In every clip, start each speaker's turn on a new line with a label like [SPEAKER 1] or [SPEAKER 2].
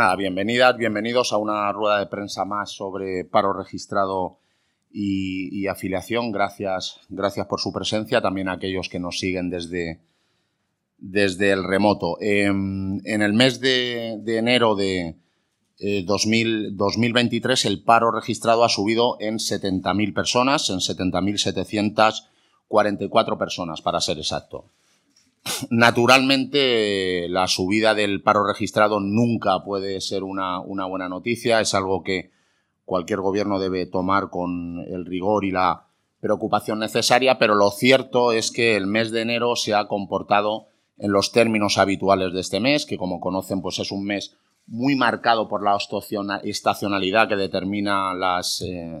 [SPEAKER 1] Nada, bienvenidas, bienvenidos a una rueda de prensa más sobre paro registrado y, afiliación. Gracias, gracias por su presencia, también a aquellos que nos siguen desde, desde el remoto. Em, en el mes de, enero de 2023 eh, el paro registrado ha subido en 70.000 personas, en 70.744 personas, para ser exacto. Naturalmente, la subida del paro registrado nunca puede ser una, buena noticia, es algo que cualquier gobierno debe tomar con el rigor y la preocupación necesaria, pero lo cierto es que el mes de enero se ha comportado en los términos habituales de este mes, que como conocen pues es un mes muy marcado por la estacionalidad que determina las, eh,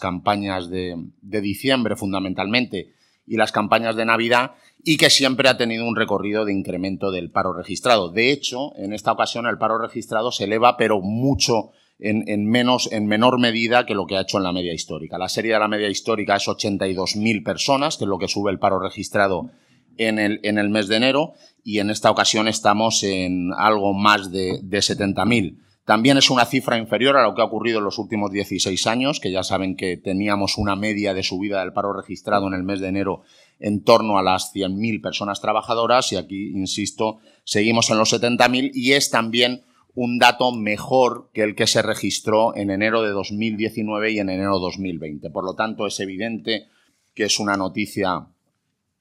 [SPEAKER 1] campañas de, diciembre fundamentalmente y las campañas de Navidad y que siempre ha tenido un recorrido de incremento del paro registrado. De hecho, en esta ocasión el paro registrado se eleva, pero mucho en, en, menos, en menor medida que lo que ha hecho en la media histórica. La serie de la media histórica es 82.000 personas, que es lo que sube el paro registrado en el, en el mes de enero y en esta ocasión estamos en algo más de, de 70.000. También es una cifra inferior a lo que ha ocurrido en los últimos 16 años, que ya saben que teníamos una media de subida del paro registrado en el mes de enero en torno a las 100.000 personas trabajadoras y aquí, insisto, seguimos en los 70.000 y es también un dato mejor que el que se registró en enero de 2019 y en enero de 2020. Por lo tanto, es evidente que es una noticia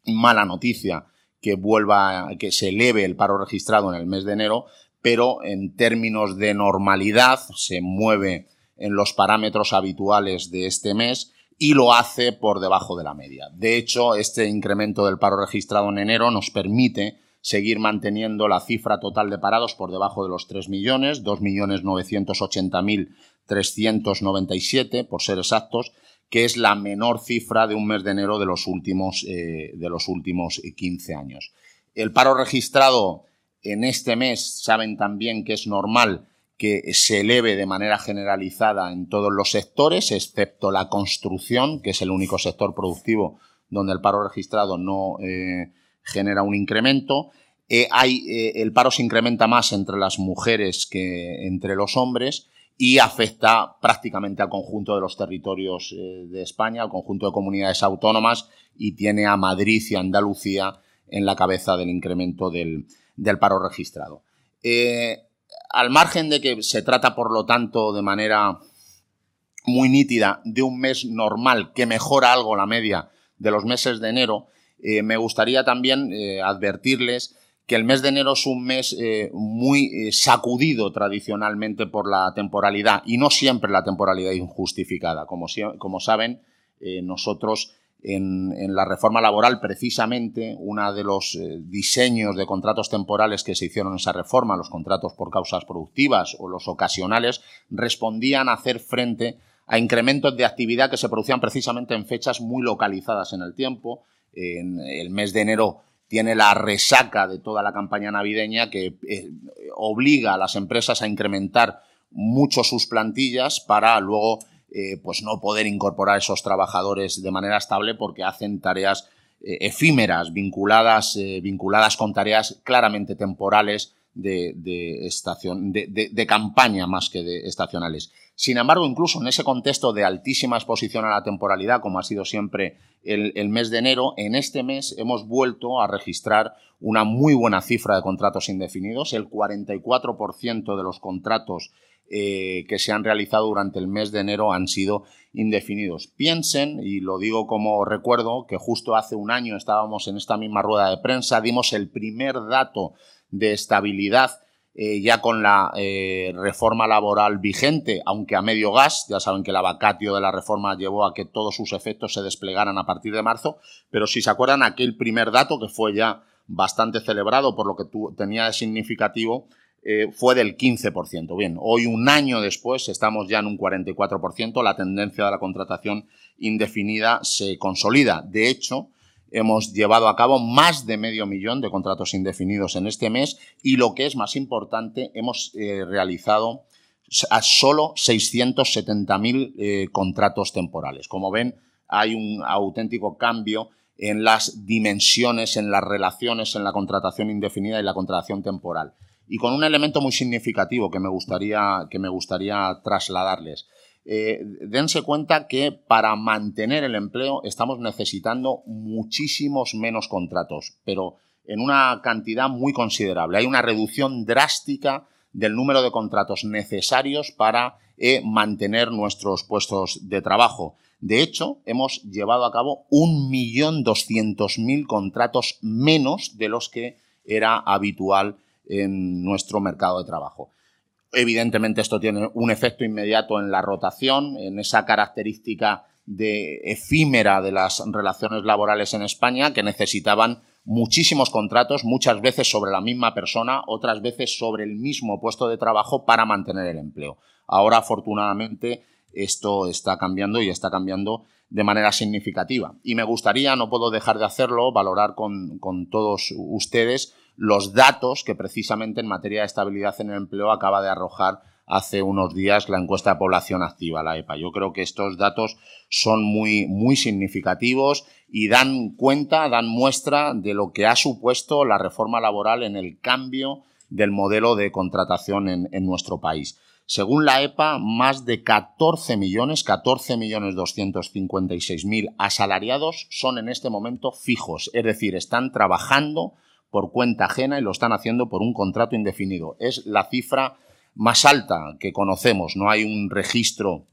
[SPEAKER 1] mala noticia que vuelva, que se eleve el paro registrado en el mes de enero, pero en términos de normalidad se mueve en los parámetros habituales de este mes y lo hace por debajo de la media. De hecho, este incremento del paro registrado en enero nos permite seguir manteniendo la cifra total de parados por debajo de los 3 millones, 2.980.397 por ser exactos, que es la menor cifra de un mes de enero de los últimos, eh, de los últimos 15 años. El paro registrado en este mes, saben también que es normal que se eleve de manera generalizada en todos los sectores, excepto la construcción, que es el único sector productivo donde el paro registrado no eh, genera un incremento. Eh, hay, el paro se incrementa más entre las mujeres que entre los hombres y afecta prácticamente al conjunto de los territorios eh, de España, al conjunto de comunidades autónomas y tiene a Madrid y Andalucía en la cabeza del incremento del, paro registrado. Eh, al margen de que se trata, por lo tanto, de manera muy nítida de un mes normal que mejora algo la media de los meses de enero, eh, me gustaría también advertirles que el mes de enero es un mes eh, muy eh, sacudido tradicionalmente por la temporalidad y no siempre la temporalidad injustificada. Como, como saben, eh, nosotros en, la reforma laboral, precisamente, uno de los diseños de contratos temporales que se hicieron en esa reforma, los contratos por causas productivas o los ocasionales, respondían a hacer frente a incrementos de actividad que se producían precisamente en fechas muy localizadas en el tiempo. En el mes de enero tiene la resaca de toda la campaña navideña que eh, obliga a las empresas a incrementar mucho sus plantillas para luego eh, pues no poder incorporar esos trabajadores de manera estable porque hacen tareas eh, efímeras vinculadas, vinculadas con tareas claramente temporales de, de, campaña más que de estacionales. Sin embargo, incluso en ese contexto de altísima exposición a la temporalidad, como ha sido siempre el, mes de enero, en este mes hemos vuelto a registrar una muy buena cifra de contratos indefinidos. El 44% de los contratos eh, que se han realizado durante el mes de enero han sido indefinidos. Piensen, y lo digo como recuerdo, que justo hace un año estábamos en esta misma rueda de prensa, dimos el primer dato de estabilidad eh, ya con la eh, reforma laboral vigente, aunque a medio gas, ya saben que la vacatio de la reforma llevó a que todos sus efectos se desplegaran a partir de marzo, pero si se acuerdan aquel primer dato que fue ya bastante celebrado por lo que tenía de significativo, eh, fue del 15%. Bien, hoy un año después estamos ya en un 44%, la tendencia de la contratación indefinida se consolida. De hecho, Hemos llevado a cabo más de medio millón de contratos indefinidos en este mes y lo que es más importante, hemos eh, realizado a solo 670.000 eh, contratos temporales. Como ven, hay un auténtico cambio en las dimensiones, en las relaciones, en la contratación indefinida y la contratación temporal. Y con un elemento muy significativo que me gustaría, que me gustaría trasladarles. Eh, dense cuenta que para mantener el empleo estamos necesitando muchísimos menos contratos, pero en una cantidad muy considerable. Hay una reducción drástica del número de contratos necesarios para eh, mantener nuestros puestos de trabajo. De hecho, hemos llevado a cabo 1.200.000 contratos menos de los que era habitual en nuestro mercado de trabajo. Evidentemente esto tiene un efecto inmediato en la rotación, en esa característica de efímera de las relaciones laborales en España que necesitaban muchísimos contratos, muchas veces sobre la misma persona, otras veces sobre el mismo puesto de trabajo para mantener el empleo. Ahora, afortunadamente, esto está cambiando y está cambiando de manera significativa. Y me gustaría, no puedo dejar de hacerlo, valorar con, con, todos ustedes los datos que precisamente en materia de estabilidad en el empleo acaba de arrojar hace unos días la encuesta de población activa, la EPA. Yo creo que estos datos son muy, muy significativos y dan cuenta, dan muestra de lo que ha supuesto la reforma laboral en el cambio del modelo de contratación en, en nuestro país. Según la EPA, más de 14 millones, 14 millones 256 mil asalariados son en este momento fijos, es decir, están trabajando por cuenta ajena y lo están haciendo por un contrato indefinido. Es la cifra más alta que conocemos, no hay un registro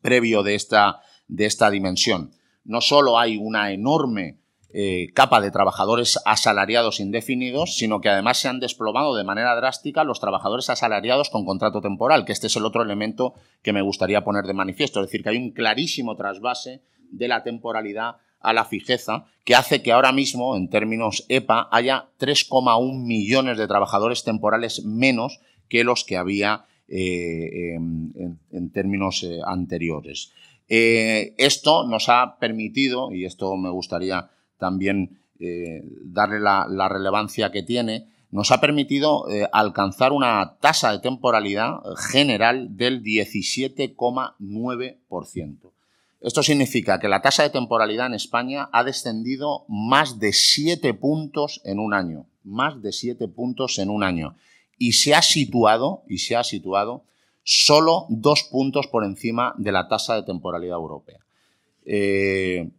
[SPEAKER 1] previo de esta, de esta dimensión. No solo hay una enorme eh, capa de trabajadores asalariados indefinidos, sino que además se han desplomado de manera drástica los trabajadores asalariados con contrato temporal, que este es el otro elemento que me gustaría poner de manifiesto. Es decir, que hay un clarísimo trasvase de la temporalidad a la fijeza, que hace que ahora mismo, en términos EPA, haya 3,1 millones de trabajadores temporales menos que los que había eh, en, términos eh, anteriores. Eh, esto nos ha permitido, y esto me gustaría también darle la, relevancia que tiene, nos ha permitido alcanzar una tasa de temporalidad general del 17,9%. Esto significa que la tasa de temporalidad en España ha descendido más de 7 puntos en un año, más de 7 puntos en un año y se ha situado, y se ha situado solo dos puntos por encima de la tasa de temporalidad europea. Eh,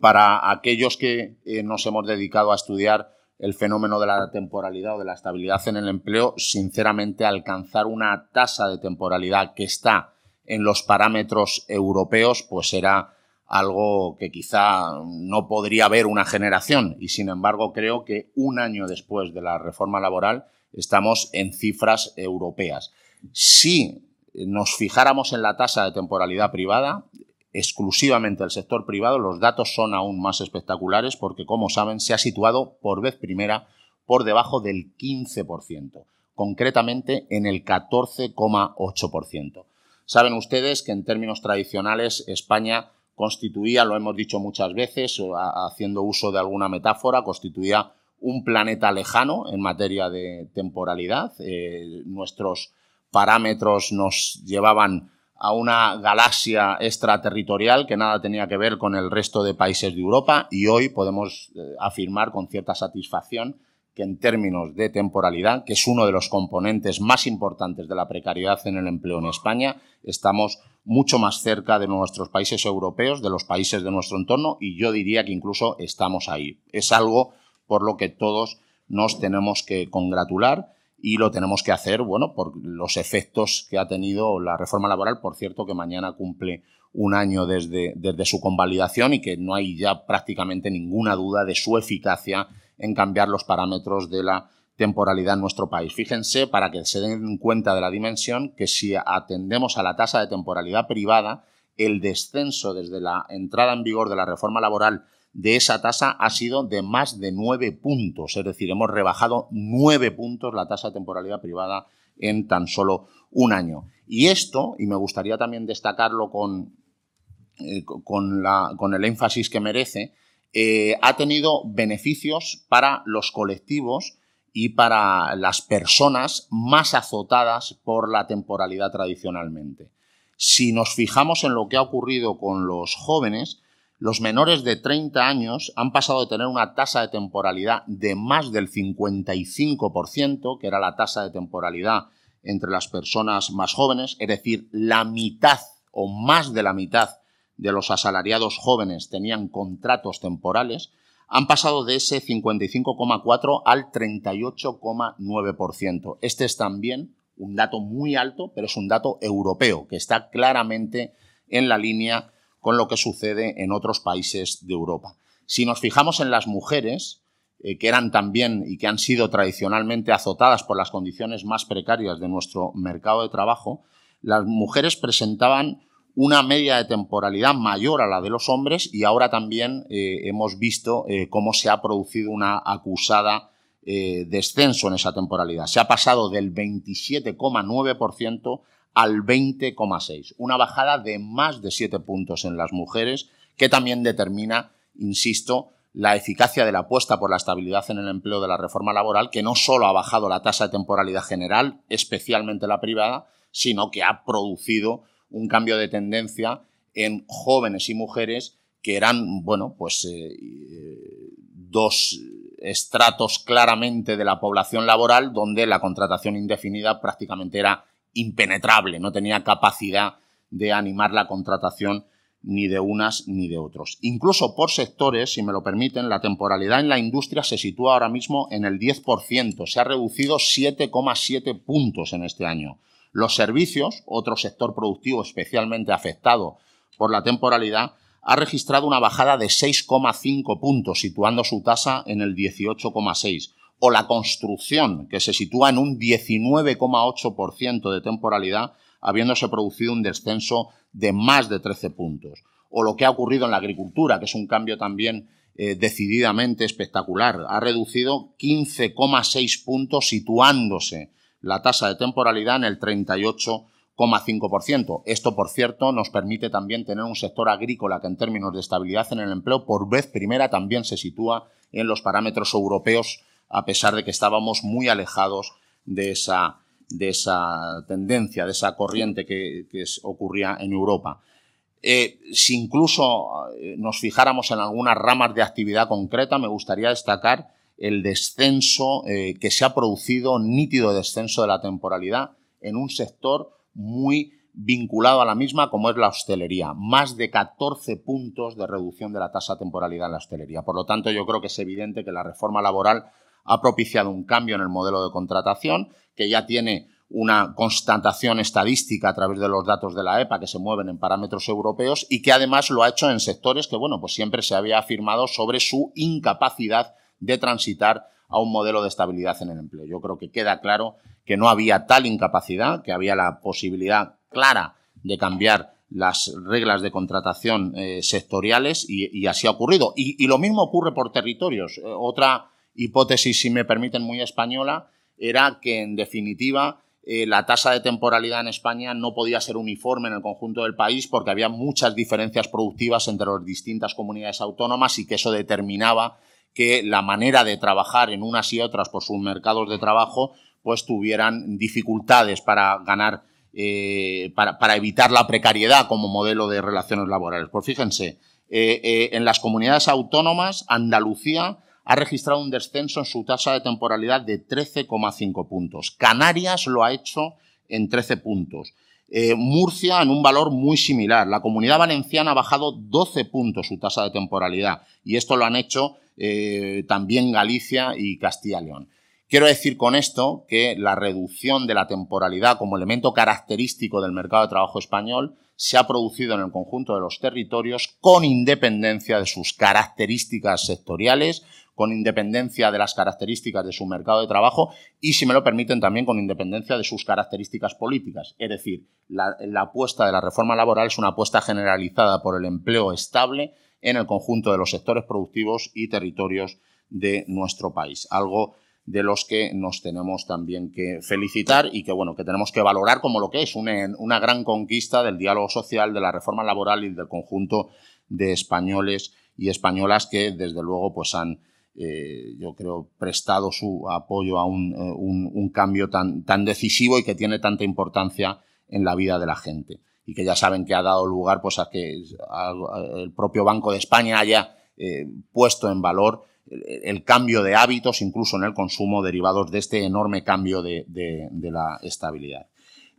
[SPEAKER 1] para aquellos que eh, nos hemos dedicado a estudiar el fenómeno de la temporalidad o de la estabilidad en el empleo, sinceramente alcanzar una tasa de temporalidad que está en los parámetros europeos, pues era algo que quizá no podría haber una generación y sin embargo creo que un año después de la reforma laboral estamos en cifras europeas. Si nos fijáramos en la tasa de temporalidad privada, exclusivamente el sector privado, los datos son aún más espectaculares porque, como saben, se ha situado por vez primera por debajo del 15%, concretamente en el 14,8%. Saben ustedes que en términos tradicionales España constituía, lo hemos dicho muchas veces, haciendo uso de alguna metáfora, constituía un planeta lejano en materia de temporalidad. Eh, nuestros parámetros nos llevaban a una galaxia extraterritorial que nada tenía que ver con el resto de países de Europa y hoy podemos eh, afirmar con cierta satisfacción que en términos de temporalidad, que es uno de los componentes más importantes de la precariedad en el empleo en España, estamos mucho más cerca de nuestros países europeos, de los países de nuestro entorno y yo diría que incluso estamos ahí. Es algo por lo que todos nos tenemos que congratular y lo tenemos que hacer, bueno, por los efectos que ha tenido la reforma laboral, por cierto, que mañana cumple un año desde, desde su convalidación y que no hay ya prácticamente ninguna duda de su eficacia en cambiar los parámetros de la temporalidad en nuestro país. Fíjense, para que se den cuenta de la dimensión, que si atendemos a la tasa de temporalidad privada, el descenso desde la entrada en vigor de la reforma laboral de esa tasa ha sido de más de nueve puntos, es decir, hemos rebajado nueve puntos la tasa de temporalidad privada en tan solo un año. Y esto, y me gustaría también destacarlo con, eh, con, el énfasis que merece, eh, ha tenido beneficios para los colectivos y para las personas más azotadas por la temporalidad tradicionalmente. Si nos fijamos en lo que ha ocurrido con los jóvenes, los menores de 30 años han pasado de tener una tasa de temporalidad de más del 55%, que era la tasa de temporalidad entre las personas más jóvenes, es decir, la mitad o más de la mitad de los asalariados jóvenes tenían contratos temporales, han pasado de ese 55,4 al 38,9%. Este es también un dato muy alto, pero es un dato europeo, que está claramente en la línea con lo que sucede en otros países de Europa. Si nos fijamos en las mujeres, eh, que eran también y que han sido tradicionalmente azotadas por las condiciones más precarias de nuestro mercado de trabajo, las mujeres presentaban una media de temporalidad mayor a la de los hombres y ahora también eh, hemos visto eh, cómo se ha producido una acusada descenso en esa temporalidad. Se ha pasado del 27,9% al 20,6, una bajada de más de 7 puntos en las mujeres que también determina, insisto, la eficacia de la apuesta por la estabilidad en el empleo de la reforma laboral, que no solo ha bajado la tasa de temporalidad general, especialmente la privada, sino que ha producido un cambio de tendencia en jóvenes y mujeres que eran, bueno, pues eh, dos estratos claramente de la población laboral donde la contratación indefinida prácticamente era impenetrable, no tenía capacidad de animar la contratación ni de unas ni de otros. Incluso por sectores, si me lo permiten, la temporalidad en la industria se sitúa ahora mismo en el 10%, se ha reducido 7,7 puntos en este año. Los servicios, otro sector productivo especialmente afectado por la temporalidad, ha registrado una bajada de 6,5 puntos, situando su tasa en el 18,6 o la construcción, que se sitúa en un 19,8% de temporalidad, habiéndose producido un descenso de más de 13 puntos. O lo que ha ocurrido en la agricultura, que es un cambio también eh, decididamente espectacular. Ha reducido 15,6 puntos, situándose la tasa de temporalidad en el 38,5%. Esto, por cierto, nos permite también tener un sector agrícola que en términos de estabilidad en el empleo, por vez primera, también se sitúa en los parámetros europeos a pesar de que estábamos muy alejados de esa, de esa tendencia, de esa corriente que, ocurría en Europa. Eh, si incluso eh, nos fijáramos en algunas ramas de actividad concreta, me gustaría destacar el descenso eh, que se ha producido, nítido descenso de la temporalidad en un sector muy vinculado a la misma como es la hostelería. Más de 14 puntos de reducción de la tasa de temporalidad en la hostelería. Por lo tanto, yo creo que es evidente que la reforma laboral ha propiciado un cambio en el modelo de contratación que ya tiene una constatación estadística a través de los datos de la EPA que se mueven en parámetros europeos y que además lo ha hecho en sectores que, bueno, pues siempre se había afirmado sobre su incapacidad de transitar a un modelo de estabilidad en el empleo. Yo creo que queda claro que no había tal incapacidad, que había la posibilidad clara de cambiar las reglas de contratación eh, sectoriales y, así ha ocurrido. Y, lo mismo ocurre por territorios. Eh, otra hipótesis, si me permiten, muy española, era que, en definitiva, eh, la tasa de temporalidad en España no podía ser uniforme en el conjunto del país porque había muchas diferencias productivas entre las distintas comunidades autónomas y que eso determinaba que la manera de trabajar en unas y otras por sus mercados de trabajo pues tuvieran dificultades para ganar, eh, para, evitar la precariedad como modelo de relaciones laborales. Pues fíjense, eh, en las comunidades autónomas, Andalucía ha registrado un descenso en su tasa de temporalidad de 13,5 puntos. Canarias lo ha hecho en 13 puntos. Eh, Murcia en un valor muy similar. La comunidad valenciana ha bajado 12 puntos su tasa de temporalidad y esto lo han hecho eh, también Galicia y Castilla y León. Quiero decir con esto que la reducción de la temporalidad como elemento característico del mercado de trabajo español se ha producido en el conjunto de los territorios con independencia de sus características sectoriales, con independencia de las características de su mercado de trabajo y, si me lo permiten, también con independencia de sus características políticas. Es decir, la, apuesta de la reforma laboral es una apuesta generalizada por el empleo estable en el conjunto de los sectores productivos y territorios de nuestro país. Algo de los que nos tenemos también que felicitar y que, bueno, que tenemos que valorar como lo que es una, una gran conquista del diálogo social, de la reforma laboral y del conjunto de españoles y españolas que, desde luego, pues han eh, yo creo, prestado su apoyo a un, eh, cambio tan, tan decisivo y que tiene tanta importancia en la vida de la gente. y que ya saben que ha dado lugar pues, a que el propio Banco de España haya eh, puesto en valor el cambio de hábitos, incluso en el consumo, derivados de este enorme cambio de, la estabilidad.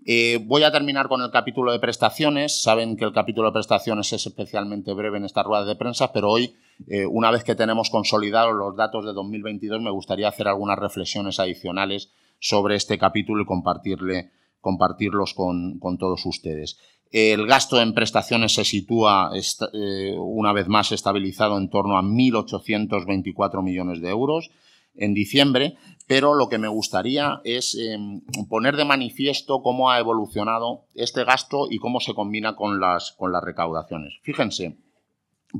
[SPEAKER 1] Eh, voy a terminar con el capítulo de prestaciones. Saben que el capítulo de prestaciones es especialmente breve en esta rueda de prensa, pero hoy, eh, una vez que tenemos consolidados los datos de 2022, me gustaría hacer algunas reflexiones adicionales sobre este capítulo y compartirle, compartirlos con todos ustedes. El gasto en prestaciones se sitúa eh, una vez más estabilizado en torno a 1.824 millones de euros en diciembre, pero lo que me gustaría es em, poner de manifiesto cómo ha evolucionado este gasto y cómo se combina con las, con las recaudaciones. Fíjense,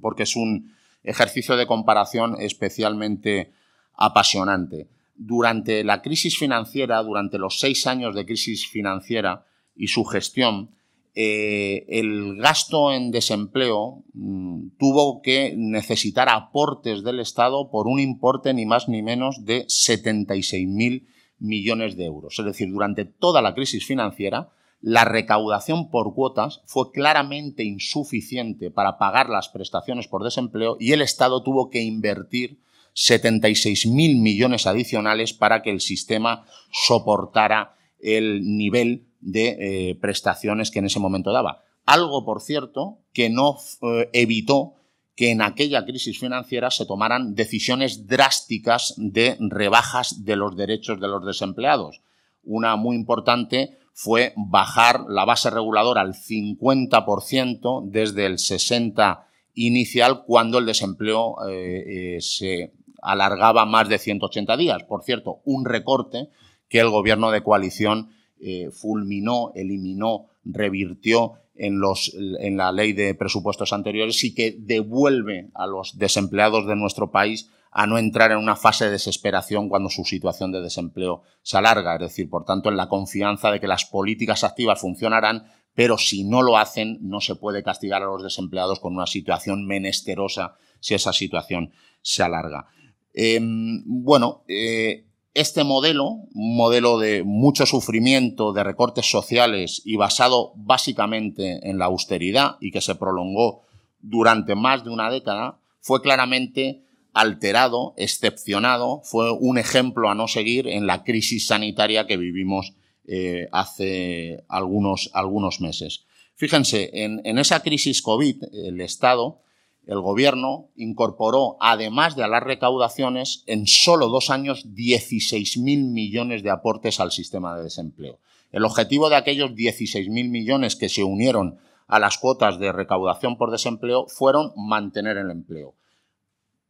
[SPEAKER 1] porque es un ejercicio de comparación especialmente apasionante. Durante la crisis financiera, durante los seis años de crisis financiera y su gestión, eh, el gasto en desempleo mm, tuvo que necesitar aportes del Estado por un importe ni más ni menos de 76.000 millones de euros. Es decir, durante toda la crisis financiera, la recaudación por cuotas fue claramente insuficiente para pagar las prestaciones por desempleo y el Estado tuvo que invertir 76.000 millones adicionales para que el sistema soportara el nivel de eh, prestaciones que en ese momento daba. Algo, por cierto, que no eh, evitó que en aquella crisis financiera se tomaran decisiones drásticas de rebajas de los derechos de los desempleados. Una muy importante fue bajar la base reguladora al 50% desde el 60% inicial cuando el desempleo eh, se alargaba más de 180 días. Por cierto, un recorte que el gobierno de coalición eh, fulminó, eliminó, revirtió en, los, en la ley de presupuestos anteriores y que devuelve a los desempleados de nuestro país a no entrar en una fase de desesperación cuando su situación de desempleo se alarga. Es decir, por tanto, en la confianza de que las políticas activas funcionarán, pero si no lo hacen, no se puede castigar a los desempleados con una situación menesterosa si esa situación se alarga. Em, bueno, eh, este modelo, un modelo de mucho sufrimiento, de recortes sociales y basado básicamente en la austeridad y que se prolongó durante más de una década, fue claramente alterado, excepcionado, fue un ejemplo a no seguir en la crisis sanitaria que vivimos eh, hace algunos, algunos meses. Fíjense, en, en esa crisis COVID, el Estado el gobierno incorporó, además de a las recaudaciones, en solo dos años 16.000 millones de aportes al sistema de desempleo. El objetivo de aquellos 16.000 millones que se unieron a las cuotas de recaudación por desempleo fueron mantener el empleo.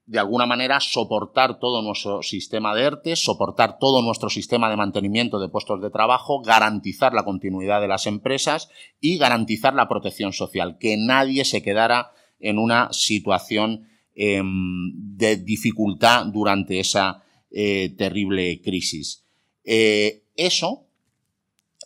[SPEAKER 1] De alguna manera, soportar todo nuestro sistema de ERTE, soportar todo nuestro sistema de mantenimiento de puestos de trabajo, garantizar la continuidad de las empresas y garantizar la protección social, que nadie se quedara en una situación em, de dificultad durante esa eh, terrible crisis. Eh, eso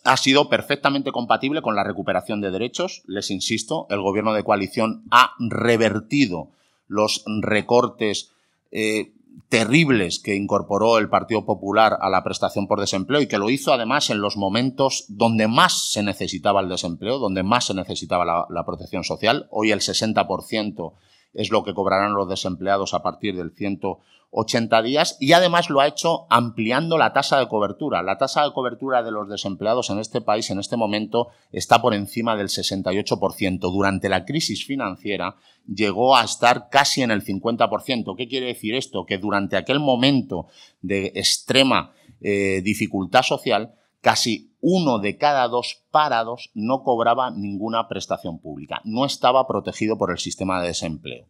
[SPEAKER 1] ha sido perfectamente compatible con la recuperación de derechos. Les insisto, el gobierno de coalición ha revertido los recortes eh, terribles que incorporó el Partido Popular a la prestación por desempleo y que lo hizo además en los momentos donde más se necesitaba el desempleo, donde más se necesitaba la, protección social. Hoy el 60% es lo que cobrarán los desempleados a partir del 180 días y además lo ha hecho ampliando la tasa de cobertura. La tasa de cobertura de los desempleados en este país en este momento está por encima del 68%. Durante la crisis financiera llegó a estar casi en el 50%. ¿Qué quiere decir esto? Que durante aquel momento de extrema eh, dificultad social, casi uno de cada dos parados no cobraba ninguna prestación pública, no estaba protegido por el sistema de desempleo.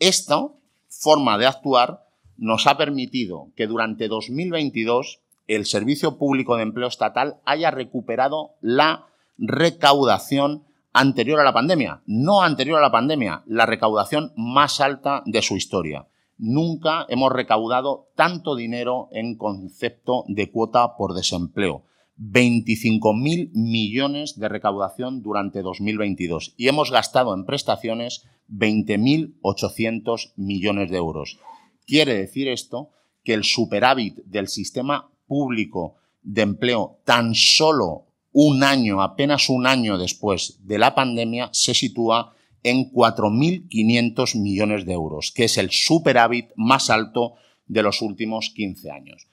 [SPEAKER 1] Esta forma de actuar nos ha permitido que durante 2022 el Servicio Público de Empleo Estatal haya recuperado la recaudación anterior a la pandemia, no anterior a la pandemia, la recaudación más alta de su historia. Nunca hemos recaudado tanto dinero en concepto de cuota por desempleo. 25.000 millones de recaudación durante 2022 y hemos gastado en prestaciones 20.800 millones de euros. Quiere decir esto que el superávit del sistema público de empleo tan solo un año, apenas un año después de la pandemia, se sitúa en 4.500 millones de euros, que es el superávit más alto de los últimos 15 años.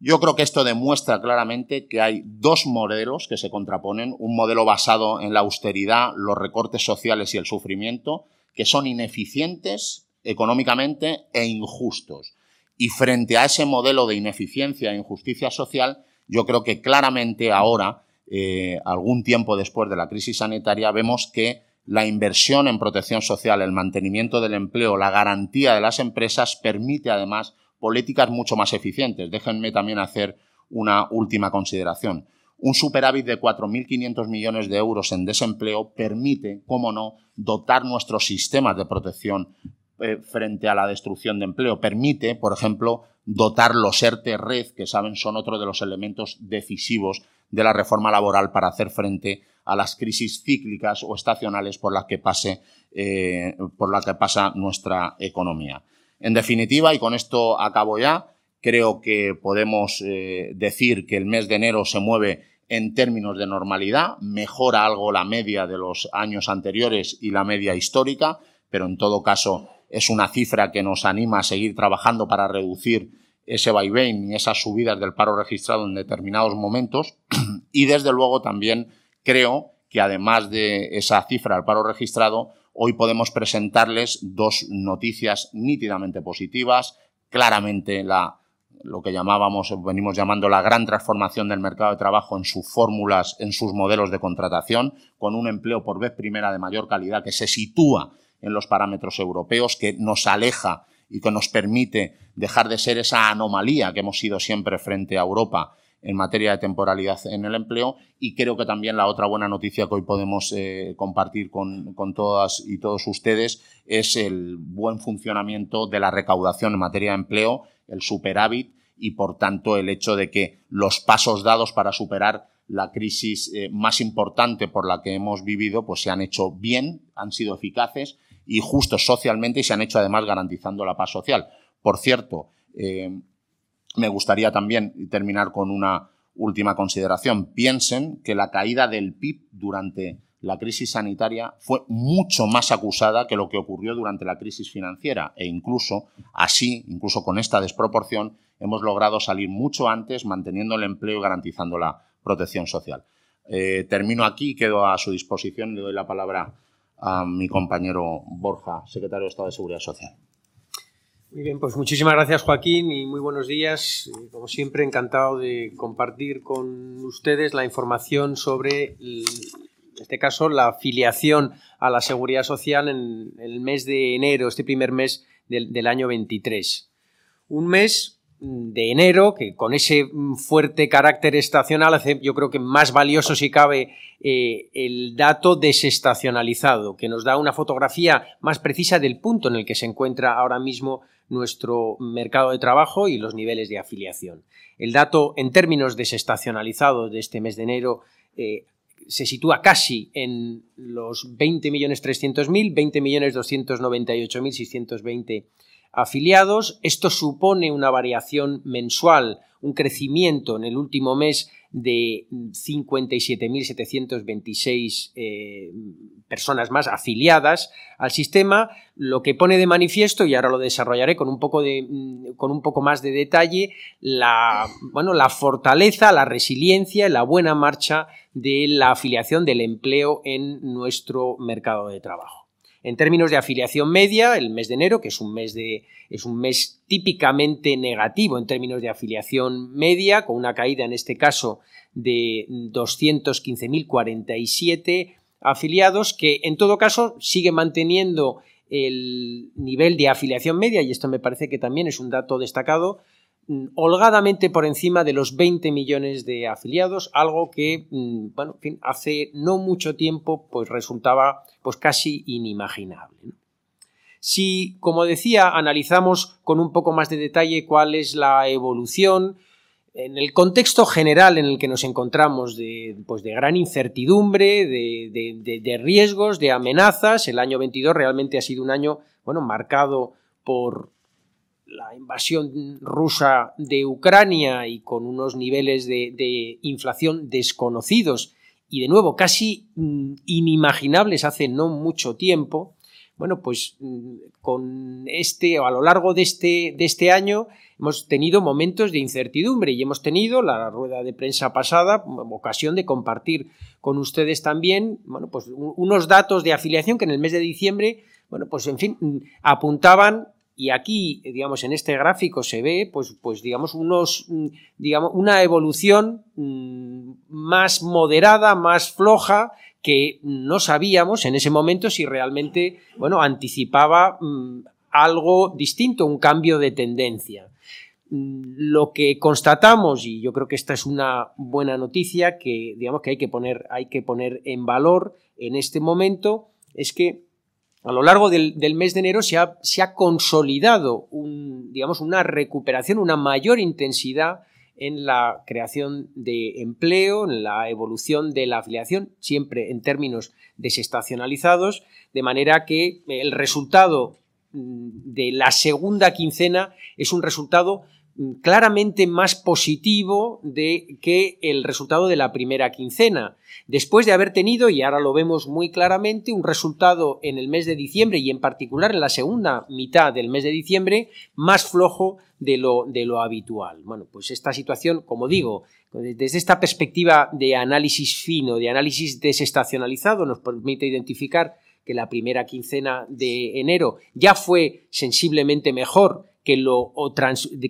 [SPEAKER 1] Yo creo que esto demuestra claramente que hay dos modelos que se contraponen, un modelo basado en la austeridad, los recortes sociales y el sufrimiento, que son ineficientes económicamente e injustos. Y frente a ese modelo de ineficiencia e injusticia social, yo creo que claramente ahora, eh, algún tiempo después de la crisis sanitaria, vemos que la inversión en protección social, el mantenimiento del empleo, la garantía de las empresas permite además políticas mucho más eficientes. Déjenme también hacer una última consideración. Un superávit de 4.500 millones de euros en desempleo permite, cómo no, dotar nuestros sistemas de protección eh, frente a la destrucción de empleo. Permite, por ejemplo, dotar los ERTE red, que saben son otro de los elementos decisivos de la reforma laboral para hacer frente a las crisis cíclicas o estacionales por las que pase, eh, por la que pasa nuestra economía. En definitiva, y con esto acabo ya, creo que podemos eh, decir que el mes de enero se mueve en términos de normalidad, mejora algo la media de los años anteriores y la media histórica, pero en todo caso es una cifra que nos anima a seguir trabajando para reducir ese vaivén y esas subidas del paro registrado en determinados momentos. Y desde luego también creo que además de esa cifra del paro registrado, Hoy podemos presentarles dos noticias nítidamente positivas, claramente la, lo que llamábamos, venimos llamando la gran transformación del mercado de trabajo en sus fórmulas, en sus modelos de contratación, con un empleo por vez primera de mayor calidad que se sitúa en los parámetros europeos, que nos aleja y que nos permite dejar de ser esa anomalía que hemos sido siempre frente a Europa en materia de temporalidad en el empleo y creo que también la otra buena noticia que hoy podemos eh, compartir con, todas y todos ustedes es el buen funcionamiento de la recaudación en materia de empleo, el superávit y por tanto el hecho de que los pasos dados para superar la crisis eh, más importante por la que hemos vivido pues se han hecho bien, han sido eficaces y justos socialmente y se han hecho además garantizando la paz social. Por cierto, eh, me gustaría también terminar con una última consideración. Piensen que la caída del PIB durante la crisis sanitaria fue mucho más acusada que lo que ocurrió durante la crisis financiera e incluso así, incluso con esta desproporción, hemos logrado salir mucho antes manteniendo el empleo y garantizando la protección social. Eh, termino aquí, quedo a su disposición. Le doy la palabra a mi compañero Borja, secretario de Estado de Seguridad Social.
[SPEAKER 2] Muy bien, pues muchísimas gracias Joaquín y muy buenos días. Como siempre, encantado de compartir con ustedes la información sobre, en este caso, la afiliación a la seguridad social en el mes de enero, este primer mes del, del año 23. Un mes de enero, que con ese fuerte carácter estacional hace yo creo que más valioso si cabe eh, el dato desestacionalizado, que nos da una fotografía más precisa del punto en el que se encuentra ahora mismo nuestro mercado de trabajo y los niveles de afiliación. El dato en términos desestacionalizados de este mes de enero eh, se sitúa casi en los 20.300.000, 20.298.620 afiliados. Esto supone una variación mensual, un crecimiento en el último mes de 57.726 eh, personas más afiliadas al sistema, lo que pone de manifiesto, y ahora lo desarrollaré con un poco, de, mm, con un poco más de detalle, la, bueno, la fortaleza, la resiliencia, la buena marcha de la afiliación del empleo en nuestro mercado de trabajo. En términos de afiliación media, el mes de enero, que es un mes, de, es un mes típicamente negativo en términos de afiliación media, con una caída en este caso de 215.047 afiliados, que en todo caso sigue manteniendo el nivel de afiliación media, y esto me parece que también es un dato destacado, holgadamente por encima de los 20 millones de afiliados, algo que, mm, bueno, hace no mucho tiempo pues resultaba pues casi inimaginable. Si, como decía, analizamos con un poco más de detalle cuál es la evolución en el contexto general en el que nos encontramos de, pues de gran incertidumbre, de, de, riesgos, de amenazas, el año 22 realmente ha sido un año bueno, marcado por la invasión rusa de Ucrania y con unos niveles de, inflación desconocidos y de nuevo casi mm, inimaginables hace no mucho tiempo, bueno, pues mm, con este, o a lo largo de este, de este año, hemos tenido momentos de incertidumbre y hemos tenido la rueda de prensa pasada, ocasión de compartir con ustedes también, bueno, pues unos datos de afiliación que en el mes de diciembre, bueno, pues en fin, mm, apuntaban y aquí, digamos, en este gráfico se ve, pues, pues digamos, unos, mm, digamos, una evolución más moderada, más floja, que no sabíamos en ese momento si realmente, bueno, anticipaba mm, algo distinto, un cambio de tendencia. Mm, lo que constatamos, y yo creo que esta es una buena noticia que, digamos, que hay que poner, hay que poner en valor en este momento, es que a lo largo del, mes de enero se ha, consolidado una recuperación, una mayor intensidad en la creación de empleo, en la evolución de la afiliación, siempre en términos desestacionalizados, de manera que el resultado mm, de la segunda quincena es un resultado claramente más positivo de que el resultado de la primera quincena. Después de haber tenido, y ahora lo vemos muy claramente, un resultado en el mes de diciembre y en particular en la segunda mitad del mes de diciembre más flojo de lo, de lo habitual. Bueno, pues esta situación, como digo, desde esta perspectiva de análisis fino, de análisis desestacionalizado, nos permite identificar que la primera quincena de enero ya fue sensiblemente mejor que lo,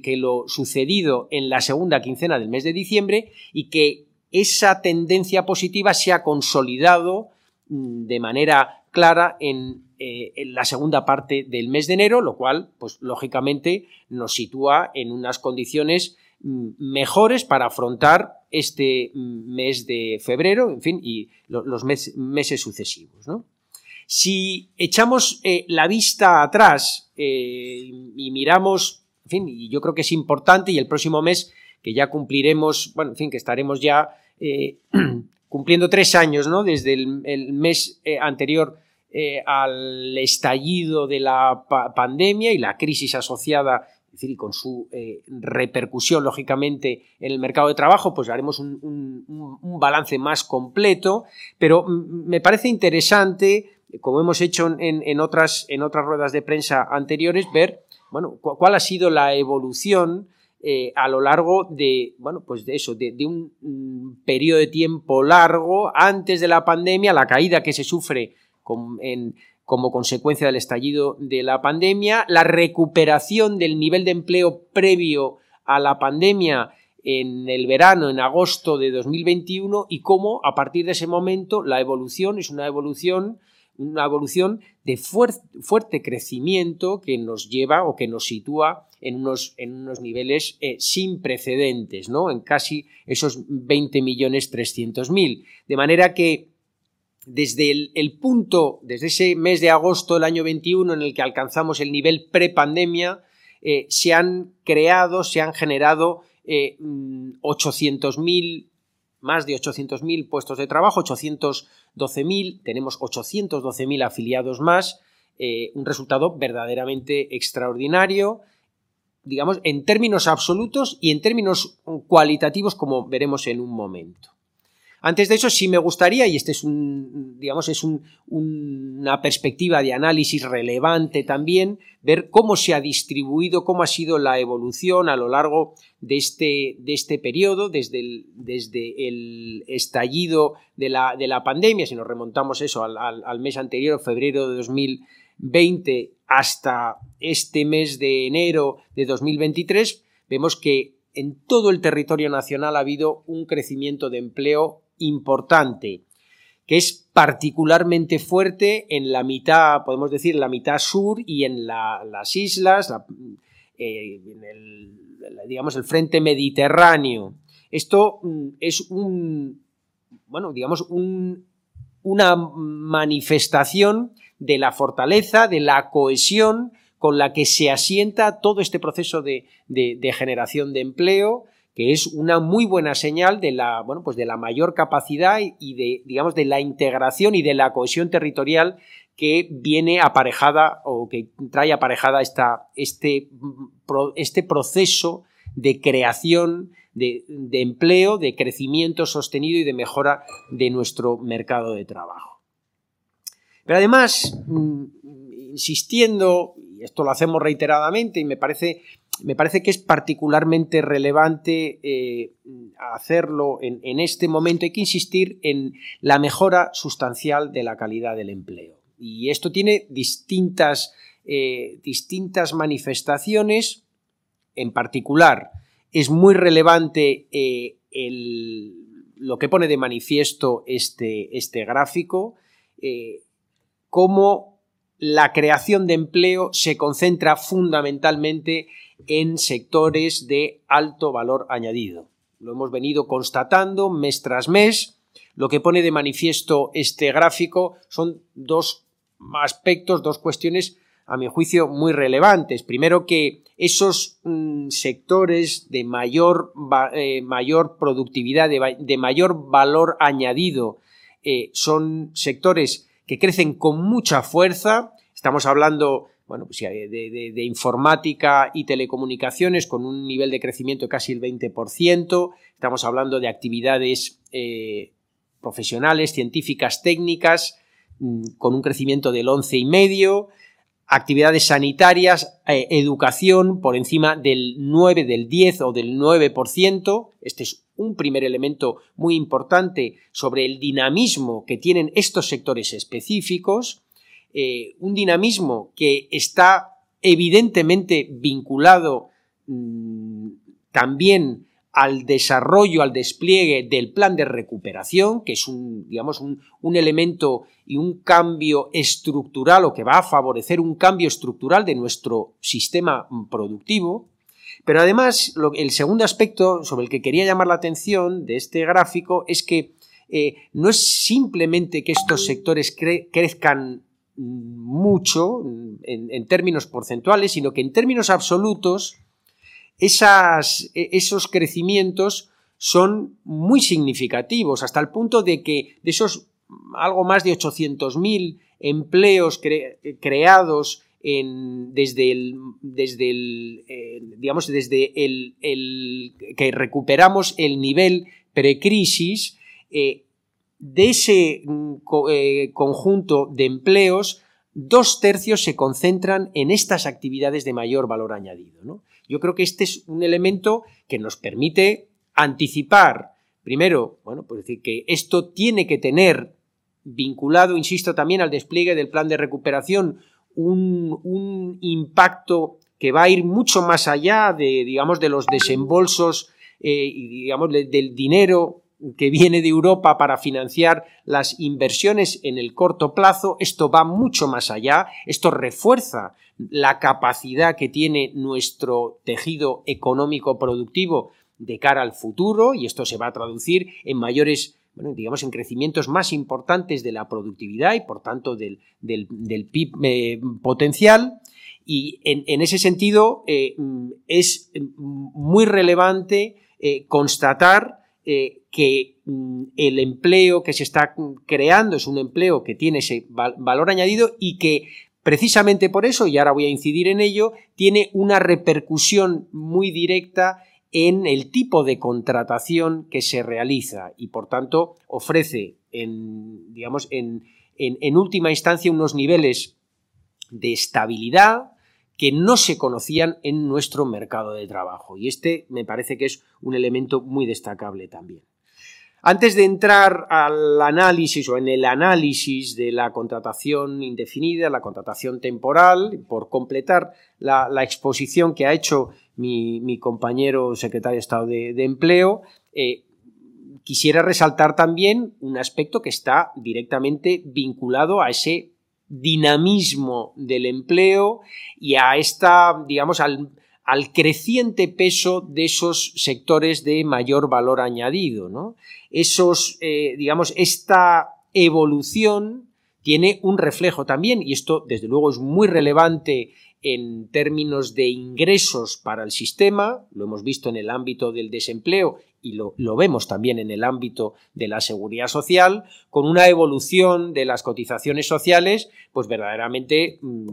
[SPEAKER 2] que lo sucedido en la segunda quincena del mes de diciembre y que esa tendencia positiva se ha consolidado mm, de manera clara en eh, en la segunda parte del mes de enero, lo cual, pues lógicamente, nos sitúa en unas condiciones mm, mejores para afrontar este mm, mes de febrero, en fin, y los meses sucesivos. Si echamos eh, la vista atrás eh, y miramos, en fin, y yo creo que es importante, y el próximo mes que ya cumpliremos, bueno, en fin, que estaremos ya cumpliendo tres años, ¿no? Desde el mes anterior eh, al estallido de la pandemia y la crisis asociada es decir, y con su eh, repercusión, lógicamente, en el mercado de trabajo, pues haremos un, balance más completo, pero me parece interesante, como hemos hecho en, otras, en otras ruedas de prensa anteriores, ver bueno, cuál ha sido la evolución eh, a lo largo de, bueno, pues de eso, de, un, un periodo de tiempo largo antes de la pandemia, la caída que se sufre como consecuencia del estallido de la pandemia, la recuperación del nivel de empleo previo a la pandemia en el verano, en agosto de 2021, y cómo a partir de ese momento la evolución es una evolución, una evolución de fuerte crecimiento que nos lleva o que nos sitúa en unos, en unos niveles eh, sin precedentes, ¿no? En casi esos 20 millones mil. De manera que desde el, punto, desde ese mes de agosto del año 21 en el que alcanzamos el nivel prepandemia, eh, se han creado, se han generado eh, 800.000, mm, más de 800.000 puestos de trabajo, 812.000, tenemos 812.000 afiliados más, eh, un resultado verdaderamente extraordinario, digamos, en términos absolutos y en términos cualitativos, como veremos en un momento. Antes de eso, sí me gustaría, y este es un, digamos, es una perspectiva de análisis relevante también, ver cómo se ha distribuido, cómo ha sido la evolución a lo largo de este, de este periodo, desde el, desde el estallido de la, de la, pandemia, si nos remontamos eso al, al mes anterior, febrero de 2020, hasta este mes de enero de 2023, vemos que en todo el territorio nacional ha habido un crecimiento de empleo importante, que es particularmente fuerte en la mitad, podemos decir, la mitad sur y en las islas, eh, en el, digamos, el frente mediterráneo. Esto mm, es un, bueno, digamos, una manifestación de la fortaleza, de la cohesión con la que se asienta todo este proceso de generación de empleo, que es una muy buena señal de la, bueno, pues de la mayor capacidad y de, digamos, de la integración y de la cohesión territorial que viene aparejada o que trae aparejada esta, este, este proceso de creación de, empleo, de crecimiento sostenido y de mejora de nuestro mercado de trabajo. Pero además, mm, insistiendo, y esto lo hacemos reiteradamente y me parece, me parece que es particularmente relevante eh, hacerlo en, este momento, hay que insistir en la mejora sustancial de la calidad del empleo. Y esto tiene distintas, eh, distintas manifestaciones. En particular, es muy relevante eh, lo que pone de manifiesto este, este gráfico, cómo la creación de empleo se concentra fundamentalmente en sectores de alto valor añadido. Lo hemos venido constatando mes tras mes. Lo que pone de manifiesto este gráfico son dos aspectos, dos cuestiones, a mi juicio, muy relevantes. Primero, que esos mm, sectores de mayor, eh, mayor productividad, de, mayor valor añadido, eh, son sectores que crecen con mucha fuerza. Estamos hablando bueno, pues, de, informática y telecomunicaciones con un nivel de crecimiento de casi el 20%. Estamos hablando de actividades eh, profesionales, científicas, técnicas, Mm, con un crecimiento del 11,5%, actividades sanitarias, eh, educación por encima del 9, del 10 o del 9%. Este es un primer elemento muy importante sobre el dinamismo que tienen estos sectores específicos, eh, un dinamismo que está evidentemente vinculado mm, también al desarrollo, al despliegue del plan de recuperación, que es un, digamos, un, elemento y un cambio estructural o que va a favorecer un cambio estructural de nuestro sistema productivo. Pero además, el segundo aspecto sobre el que quería llamar la atención de este gráfico es que eh, no es simplemente que estos sectores crezcan mucho en términos porcentuales, sino que en términos absolutos e, esos crecimientos son muy significativos, hasta el punto de que de esos algo más de 800.000 empleos creados desde el, desde eh, digamos, desde el, que recuperamos el nivel precrisis, eh, de ese mm, eh, conjunto de empleos, dos tercios se concentran en estas actividades de mayor valor añadido. ¿no? Yo creo que este es un elemento que nos permite anticipar, primero, bueno, pues decir que esto tiene que tener vinculado, insisto, también al despliegue del plan de recuperación, un, impacto que va a ir mucho más allá de, digamos, de los desembolsos eh, y, digamos, del dinero que viene de Europa para financiar las inversiones en el corto plazo, esto va mucho más allá, esto refuerza la capacidad que tiene nuestro tejido económico productivo de cara al futuro y esto se va a traducir en mayores digamos, en crecimientos más importantes de la productividad y, por tanto, del, PIB eh, potencial. Y en, ese sentido eh, es muy relevante eh, constatar que mm, el empleo que se está creando es un empleo que tiene ese valor añadido y que precisamente por eso, y ahora voy a incidir en ello, tiene una repercusión muy directa en el tipo de contratación que se realiza y por tanto ofrece en, digamos, en, en última instancia unos niveles de estabilidad que no se conocían en nuestro mercado de trabajo. Y este me parece que es un elemento muy destacable también. Antes de entrar al análisis o en el análisis de la contratación indefinida, la contratación temporal, por completar la, exposición que ha hecho mi, compañero secretario de Estado de, Empleo, eh, quisiera resaltar también un aspecto que está directamente vinculado a ese dinamismo del empleo y a esta, digamos, al, al creciente peso de esos sectores de mayor valor añadido. ¿no? Esos, eh, digamos, esta evolución tiene un reflejo también, y esto desde luego es muy relevante en términos de ingresos para el sistema, lo hemos visto en el ámbito del desempleo y lo, vemos también en el ámbito de la seguridad social, con una evolución de las cotizaciones sociales, pues verdaderamente mm,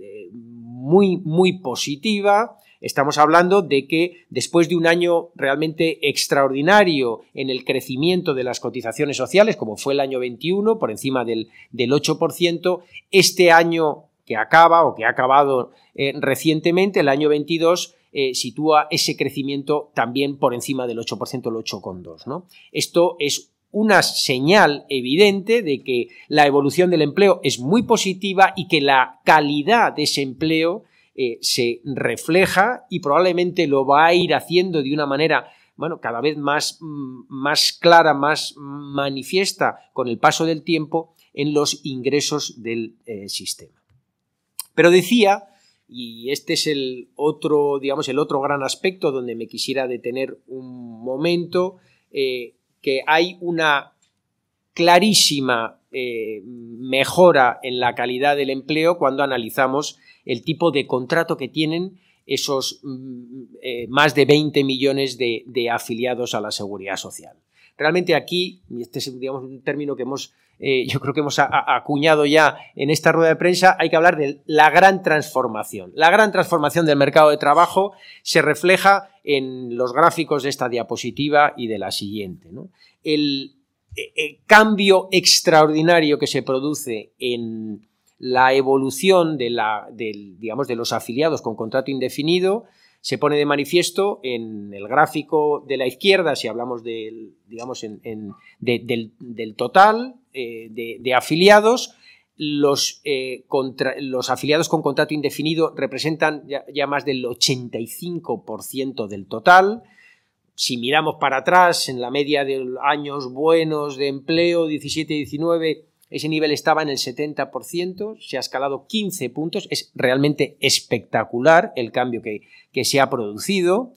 [SPEAKER 2] eh, muy, muy positiva, Estamos hablando de que después de un año realmente extraordinario en el crecimiento de las cotizaciones sociales, como fue el año 21, por encima del, 8%, este año que acaba o que ha acabado eh, recientemente, el año 22, eh, sitúa ese crecimiento también por encima del 8%, el 8,2%. ¿no? Esto es una señal evidente de que la evolución del empleo es muy positiva y que la calidad de ese empleo eh, se refleja y probablemente lo va a ir haciendo de una manera bueno, cada vez más, mm, más clara, más manifiesta con el paso del tiempo en los ingresos del eh, sistema. Pero decía, y este es el otro, digamos, el otro gran aspecto donde me quisiera detener un momento, eh, que hay una clarísima mejora en la calidad del empleo cuando analizamos el tipo de contrato que tienen esos mm, eh, más de 20 millones de, afiliados a la seguridad social. Realmente aquí, y este es digamos, un término que hemos, eh, yo creo que hemos acuñado ya en esta rueda de prensa, hay que hablar de la gran transformación. La gran transformación del mercado de trabajo se refleja en los gráficos de esta diapositiva y de la siguiente. El, el eh, cambio extraordinario que se produce en la evolución de, la, digamos, de los afiliados con contrato indefinido se pone de manifiesto en el gráfico de la izquierda, si hablamos del, digamos, del, total eh, de, afiliados, los, eh, los, afiliados con contrato indefinido representan ya, más del 85% del total. Si miramos para atrás, en la media de años buenos de empleo, 17-19, ese nivel estaba en el 70%, se ha escalado 15 puntos, es realmente espectacular el cambio que, se ha producido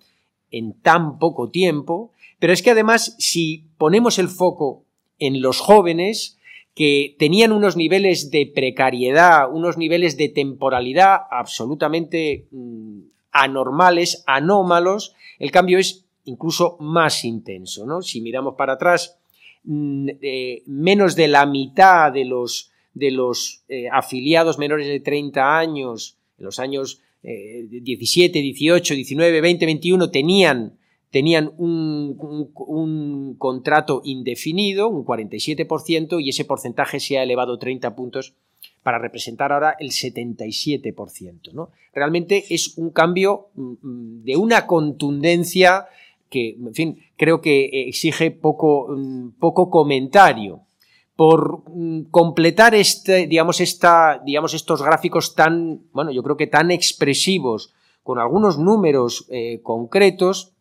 [SPEAKER 2] en tan poco tiempo, pero es que además si ponemos el foco en los jóvenes que tenían unos niveles de precariedad, unos niveles de temporalidad absolutamente mm, anormales, anómalos, el cambio es incluso más intenso. ¿no? Si miramos para atrás, Mm, menos de la mitad de los, de eh, afiliados menores de 30 años, en los años 17, 18, 19, 20, 21, tenían, tenían un, un, contrato indefinido, un 47%, y ese porcentaje se ha elevado 30 puntos para representar ahora el 77%. ¿no? Realmente es un cambio mm, mm, de una contundencia que, en fin, creo que exige poco, mm, poco comentario. Por mm, completar este, digamos, esta, digamos, estos gráficos tan, bueno, yo creo que tan expresivos, con algunos números eh, concretos,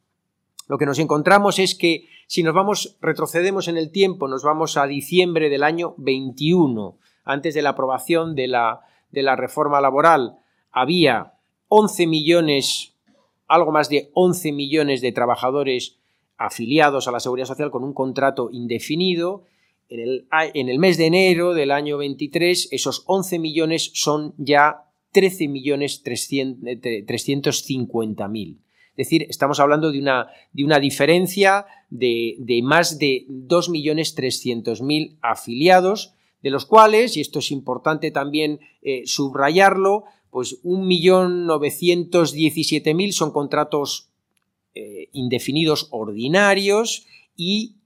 [SPEAKER 2] lo que nos encontramos es que si nos vamos, retrocedemos en el tiempo, nos vamos a diciembre del año 21, antes de la aprobación de la, de la reforma laboral, había 11 millones algo más de 11 millones de trabajadores afiliados a la Seguridad Social con un contrato indefinido. En el, mes de enero del año 23, esos 11 millones son ya 13 millones 350 mil. Es decir, estamos hablando de una, de una diferencia de, más de 2 millones 300 mil afiliados, de los cuales, y esto es importante también eh, subrayarlo, pues 1.917.000 son contratos eh, indefinidos ordinarios y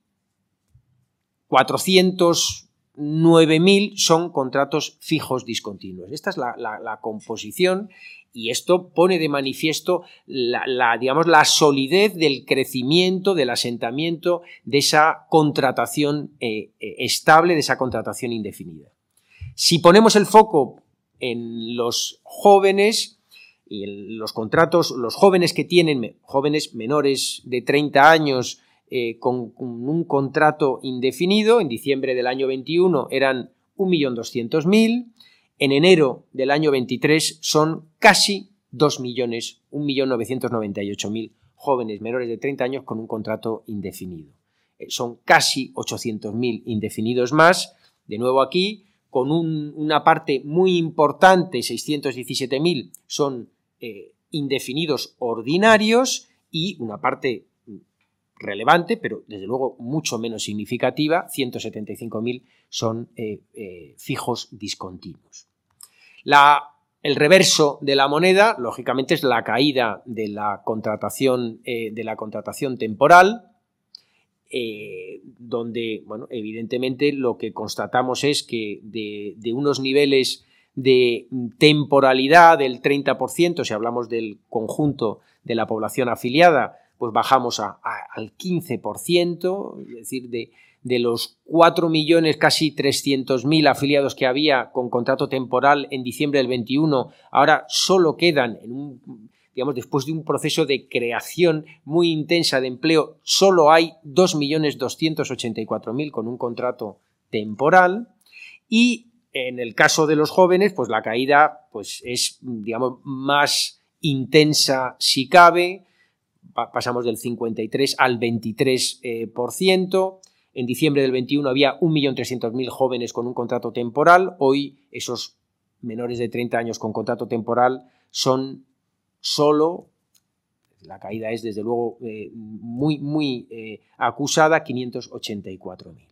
[SPEAKER 2] 409.000 son contratos fijos discontinuos. Esta es la, composición y esto pone de manifiesto la, digamos, la solidez del crecimiento, del asentamiento de esa contratación eh, eh, estable, de esa contratación indefinida. Si ponemos el foco en los jóvenes y los contratos, los jóvenes que tienen, jóvenes menores de 30 años eh, con, un contrato indefinido, en diciembre del año 21 eran 1.200.000, en enero del año 23 son casi 2 millones, 1.998.000 jóvenes menores de 30 años con un contrato indefinido. Eh, son casi 800.000 indefinidos más. De nuevo aquí, con una parte muy importante, 617.000, son eh, indefinidos ordinarios y una parte relevante, pero desde luego mucho menos significativa, 175.000 son eh, eh, fijos discontinuos. El reverso de la moneda, lógicamente, es la caída de la contratación, de la contratación temporal, eh, donde, bueno, evidentemente lo que constatamos es que de, unos niveles de temporalidad del 30%, si hablamos del conjunto de la población afiliada, pues bajamos al 15%, es decir, de, de los 4 millones, casi 300.000 afiliados que había con contrato temporal en diciembre del 21, ahora solo quedan en un digamos, después de un proceso de creación muy intensa de empleo, solo hay 2.284.000 con un contrato temporal y en el caso de los jóvenes, pues la caída pues es, digamos, más intensa si cabe, pasamos del 53 al 23%, en diciembre del 21 había 1.300.000 jóvenes con un contrato temporal. Hoy esos menores de 30 años con contrato temporal son solo, la caída es desde luego eh, muy, muy eh, acusada, 584.000.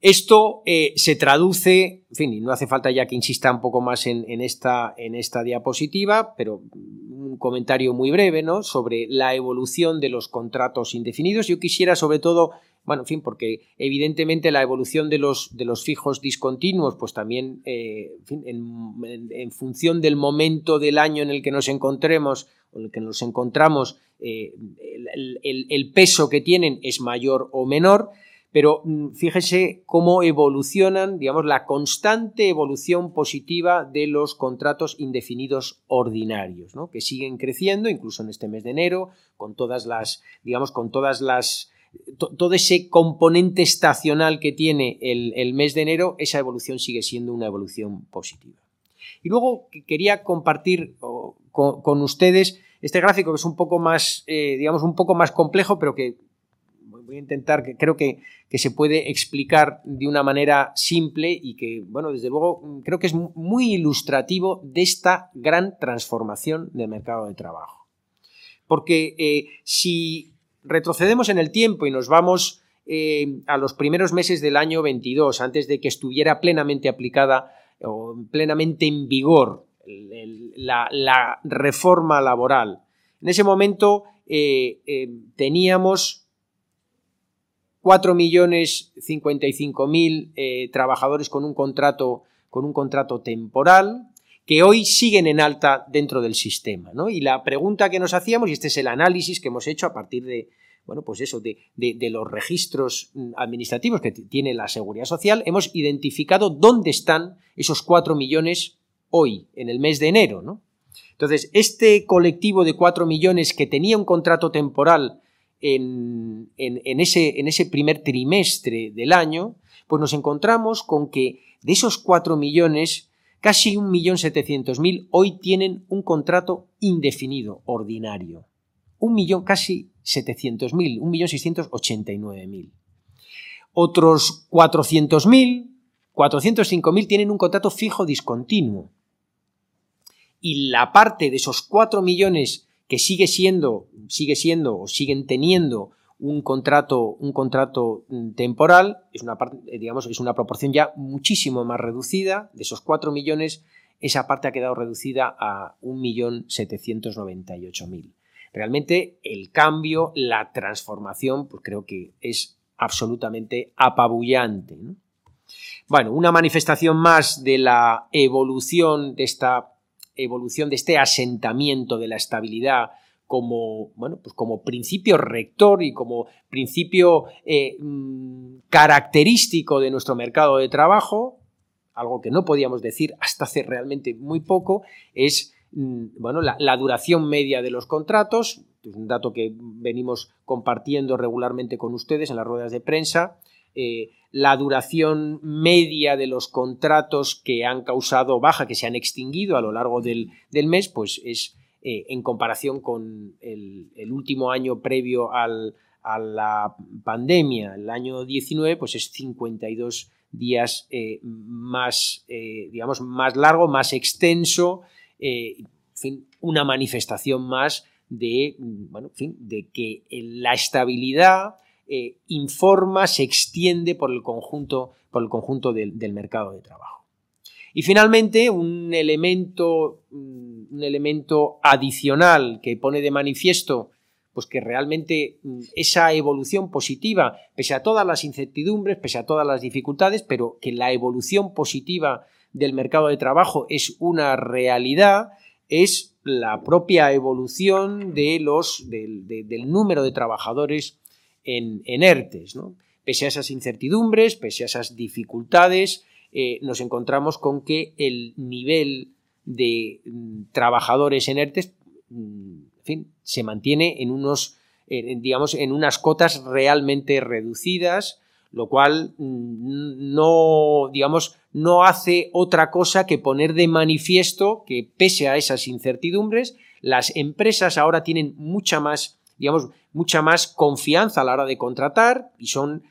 [SPEAKER 2] Esto eh, se traduce, en fin, y no hace falta ya que insista un poco más en, esta, en esta diapositiva, pero un comentario muy breve ¿no? sobre la evolución de los contratos indefinidos. Yo quisiera sobre todo, bueno, en fin, porque evidentemente la evolución de los, de los fijos discontinuos, pues también eh, en, función del momento del año en el que nos encontremos, en el que nos encontramos, eh, el peso que tienen es mayor o menor pero mm, fíjese cómo evolucionan, digamos, la constante evolución positiva de los contratos indefinidos ordinarios, ¿no? que siguen creciendo, incluso en este mes de enero, con todas las, digamos, con todas las todo ese componente estacional que tiene el, mes de enero, esa evolución sigue siendo una evolución positiva. Y luego quería compartir con, ustedes este gráfico que es un poco más, eh, digamos, un poco más complejo, pero que voy a intentar, que creo que, se puede explicar de una manera simple y que, bueno, desde luego creo que es muy ilustrativo de esta gran transformación del mercado de trabajo. Porque eh, si retrocedemos en el tiempo y nos vamos eh, a los primeros meses del año 22, antes de que estuviera plenamente aplicada o plenamente en vigor la, reforma laboral, en ese momento eh, teníamos 4.055.000 eh, trabajadores con un, contrato, con un contrato temporal que hoy siguen en alta dentro del sistema. Y la pregunta que nos hacíamos, y este es el análisis que hemos hecho a partir de, bueno, pues eso, de, los registros mm, administrativos que tiene la Seguridad Social, hemos identificado dónde están esos 4 millones hoy, en el mes de enero. Entonces, este colectivo de 4 millones que tenía un contrato temporal en, ese, en ese primer trimestre del año, pues nos encontramos con que de esos 4 millones, casi 1.700.000 hoy tienen un contrato indefinido, ordinario. Un millón, casi 700.000, 1.689.000. Otros 400.000, 405.000 tienen un contrato fijo discontinuo. Y la parte de esos 4 millones que sigue siendo, sigue siendo o siguen teniendo un contrato, un contrato mm, temporal, es una, eh, digamos, es una proporción ya muchísimo más reducida. De esos 4 millones, esa parte ha quedado reducida a 1.798.000. Realmente el cambio, la transformación, pues creo que es absolutamente apabullante. Bueno, una manifestación más de la evolución de esta evolución de este asentamiento de la estabilidad como, bueno, pues como principio rector y como principio eh, mm, característico de nuestro mercado de trabajo, algo que no podíamos decir hasta hace realmente muy poco, es mm, bueno, la, duración media de los contratos, un dato que venimos compartiendo regularmente con ustedes en las ruedas de prensa, eh, la duración media de los contratos que han causado baja, que se han extinguido a lo largo del, mes, pues es eh, en comparación con el, último año previo a la pandemia, el año 19, pues es 52 días eh, más, digamos, más largo, más extenso, una manifestación más de, bueno, de que la estabilidad eh, informa, se extiende por el conjunto, por el conjunto del, mercado de trabajo. Y finalmente, un elemento, mm, un elemento adicional que pone de manifiesto pues que realmente mm, esa evolución positiva, pese a todas las incertidumbres, pese a todas las dificultades, pero que la evolución positiva del mercado de trabajo es una realidad, es la propia evolución de los, del, número de trabajadores en, en ERTES. ¿no? Pese a esas incertidumbres, pese a esas dificultades, eh, nos encontramos con que el nivel de mm, trabajadores en ERTES mm, se mantiene en unos, digamos, en unas cotas realmente reducidas, lo cual mm, no, digamos, no hace otra cosa que poner de manifiesto que pese a esas incertidumbres, las empresas ahora tienen mucha más, digamos, mucha más confianza a la hora de contratar y son,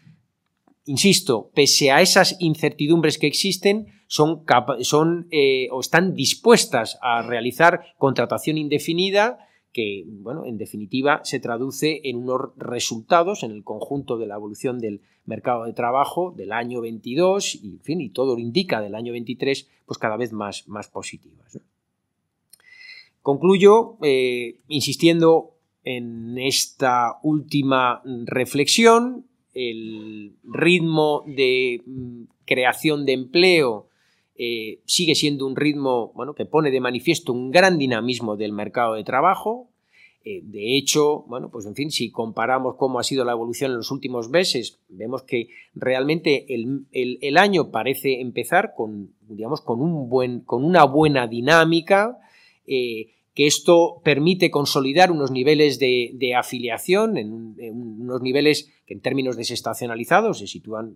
[SPEAKER 2] insisto, pese a esas incertidumbres que existen, son, eh, o están dispuestas a realizar contratación indefinida que, bueno, en definitiva se traduce en unos resultados en el conjunto de la evolución del mercado de trabajo del año 22 y, en fin, y todo lo indica del año 23, pues cada vez más, más positivas. Concluyo eh, insistiendo en esta última reflexión, el ritmo de mm, creación de empleo eh, sigue siendo un ritmo bueno, que pone de manifiesto un gran dinamismo del mercado de trabajo. Eh, de hecho, bueno, pues en fin, si comparamos cómo ha sido la evolución en los últimos meses, vemos que realmente el, año parece empezar con, digamos, con, un buen, con una buena dinámica. Eh, que esto permite consolidar unos niveles de, afiliación, unos niveles que en términos desestacionalizados se sitúan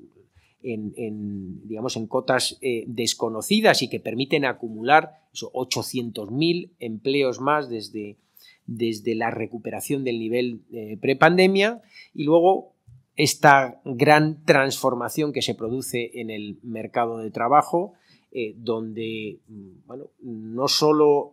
[SPEAKER 2] en, digamos, en cotas eh, desconocidas y que permiten acumular 800.000 empleos más desde, desde la recuperación del nivel eh, prepandemia y luego esta gran transformación que se produce en el mercado de trabajo, eh, donde mm, bueno, no solo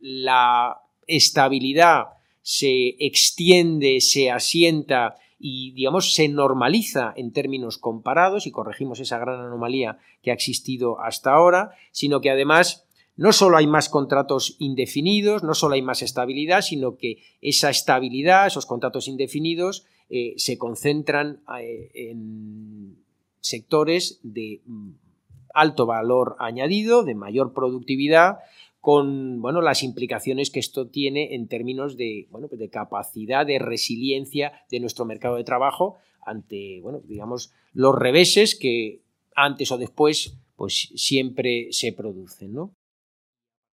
[SPEAKER 2] la estabilidad se extiende, se asienta y, digamos, se normaliza en términos comparados y corregimos esa gran anomalía que ha existido hasta ahora, sino que además no solo hay más contratos indefinidos, no solo hay más estabilidad, sino que esa estabilidad, esos contratos indefinidos, eh, se concentran eh, en sectores de mm, alto valor añadido, de mayor productividad, con bueno, las implicaciones que esto tiene en términos de, bueno, pues de capacidad de resiliencia de nuestro mercado de trabajo ante bueno, digamos, los reveses que antes o después pues siempre se producen. ¿no?